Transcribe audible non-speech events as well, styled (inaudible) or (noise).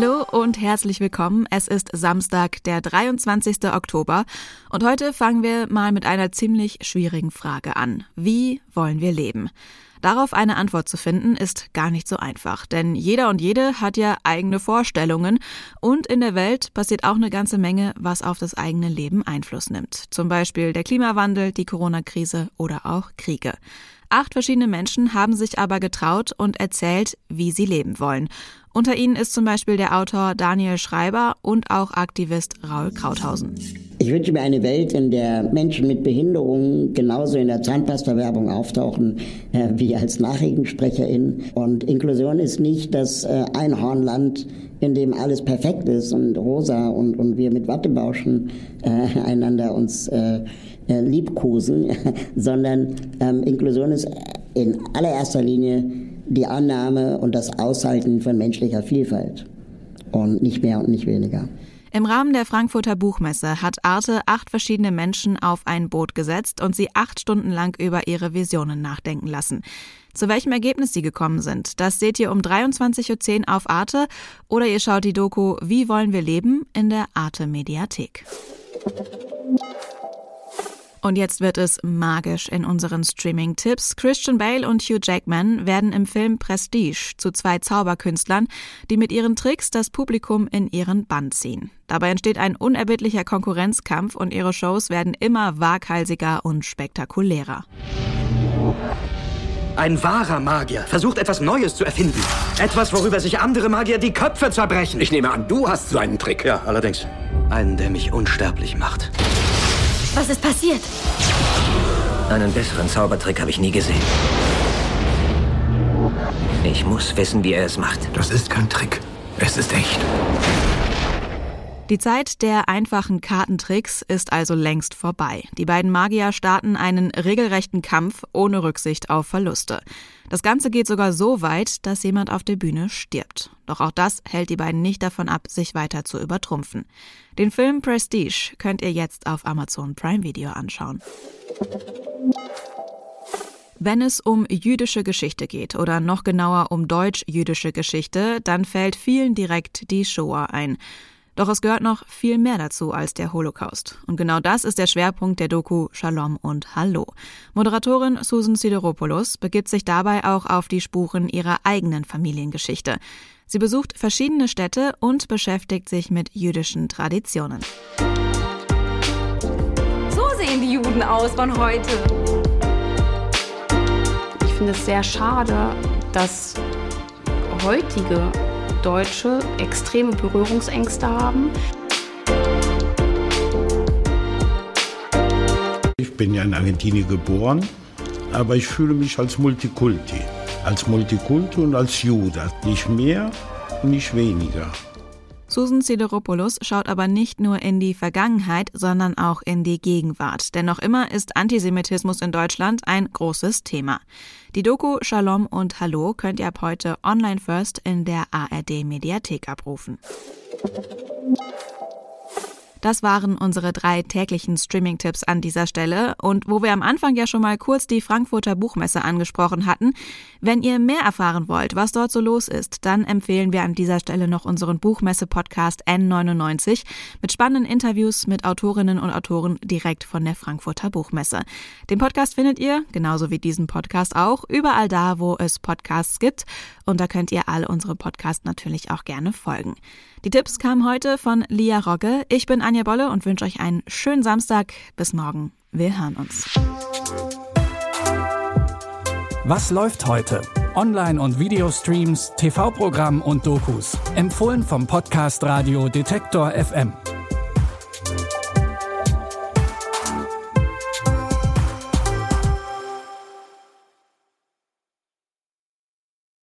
Hallo und herzlich willkommen. Es ist Samstag, der 23. Oktober und heute fangen wir mal mit einer ziemlich schwierigen Frage an. Wie wollen wir leben? Darauf eine Antwort zu finden, ist gar nicht so einfach, denn jeder und jede hat ja eigene Vorstellungen und in der Welt passiert auch eine ganze Menge, was auf das eigene Leben Einfluss nimmt. Zum Beispiel der Klimawandel, die Corona-Krise oder auch Kriege. Acht verschiedene Menschen haben sich aber getraut und erzählt, wie sie leben wollen. Unter ihnen ist zum Beispiel der Autor Daniel Schreiber und auch Aktivist Raul Krauthausen. Ich wünsche mir eine Welt, in der Menschen mit Behinderungen genauso in der Zahnpasta-Werbung auftauchen äh, wie als Nachrichtensprecherin. Und Inklusion ist nicht das äh, Einhornland, in dem alles perfekt ist und rosa und, und wir mit Wattebauschen äh, einander uns äh, äh liebkosen, (laughs) sondern ähm, Inklusion ist in allererster Linie die Annahme und das Aushalten von menschlicher Vielfalt und nicht mehr und nicht weniger. Im Rahmen der Frankfurter Buchmesse hat Arte acht verschiedene Menschen auf ein Boot gesetzt und sie acht Stunden lang über ihre Visionen nachdenken lassen. Zu welchem Ergebnis sie gekommen sind, das seht ihr um 23.10 Uhr auf Arte oder ihr schaut die Doku Wie wollen wir leben in der Arte Mediathek. Und jetzt wird es magisch in unseren Streaming-Tipps. Christian Bale und Hugh Jackman werden im Film Prestige zu zwei Zauberkünstlern, die mit ihren Tricks das Publikum in ihren Bann ziehen. Dabei entsteht ein unerbittlicher Konkurrenzkampf und ihre Shows werden immer waghalsiger und spektakulärer. Ein wahrer Magier versucht etwas Neues zu erfinden. Etwas, worüber sich andere Magier die Köpfe zerbrechen. Ich nehme an, du hast so einen Trick. Ja, allerdings. Einen, der mich unsterblich macht. Was ist passiert? Einen besseren Zaubertrick habe ich nie gesehen. Ich muss wissen, wie er es macht. Das ist kein Trick. Es ist echt. Die Zeit der einfachen Kartentricks ist also längst vorbei. Die beiden Magier starten einen regelrechten Kampf ohne Rücksicht auf Verluste. Das Ganze geht sogar so weit, dass jemand auf der Bühne stirbt. Doch auch das hält die beiden nicht davon ab, sich weiter zu übertrumpfen. Den Film Prestige könnt ihr jetzt auf Amazon Prime Video anschauen. Wenn es um jüdische Geschichte geht oder noch genauer um deutsch-jüdische Geschichte, dann fällt vielen direkt die Shoah ein. Doch es gehört noch viel mehr dazu als der Holocaust. Und genau das ist der Schwerpunkt der Doku Shalom und Hallo. Moderatorin Susan Sideropoulos begibt sich dabei auch auf die Spuren ihrer eigenen Familiengeschichte. Sie besucht verschiedene Städte und beschäftigt sich mit jüdischen Traditionen. So sehen die Juden aus von heute. Ich finde es sehr schade, dass heutige Deutsche extreme Berührungsängste haben. Ich bin ja in Argentinien geboren, aber ich fühle mich als Multikulti. Als Multikulti und als Jude. Nicht mehr und nicht weniger. Susan Sideropoulos schaut aber nicht nur in die Vergangenheit, sondern auch in die Gegenwart. Denn noch immer ist Antisemitismus in Deutschland ein großes Thema. Die Doku Shalom und Hallo könnt ihr ab heute online first in der ARD Mediathek abrufen. Das waren unsere drei täglichen Streaming-Tipps an dieser Stelle. Und wo wir am Anfang ja schon mal kurz die Frankfurter Buchmesse angesprochen hatten, wenn ihr mehr erfahren wollt, was dort so los ist, dann empfehlen wir an dieser Stelle noch unseren Buchmesse-Podcast N99 mit spannenden Interviews mit Autorinnen und Autoren direkt von der Frankfurter Buchmesse. Den Podcast findet ihr, genauso wie diesen Podcast auch, überall da, wo es Podcasts gibt. Und da könnt ihr alle unsere Podcasts natürlich auch gerne folgen. Die Tipps kamen heute von Lia Rogge. Ich bin Anja Bolle und wünsche euch einen schönen Samstag. Bis morgen. Wir hören uns. Was läuft heute? Online- und Videostreams, TV-Programm und Dokus. Empfohlen vom Podcast Radio Detektor FM.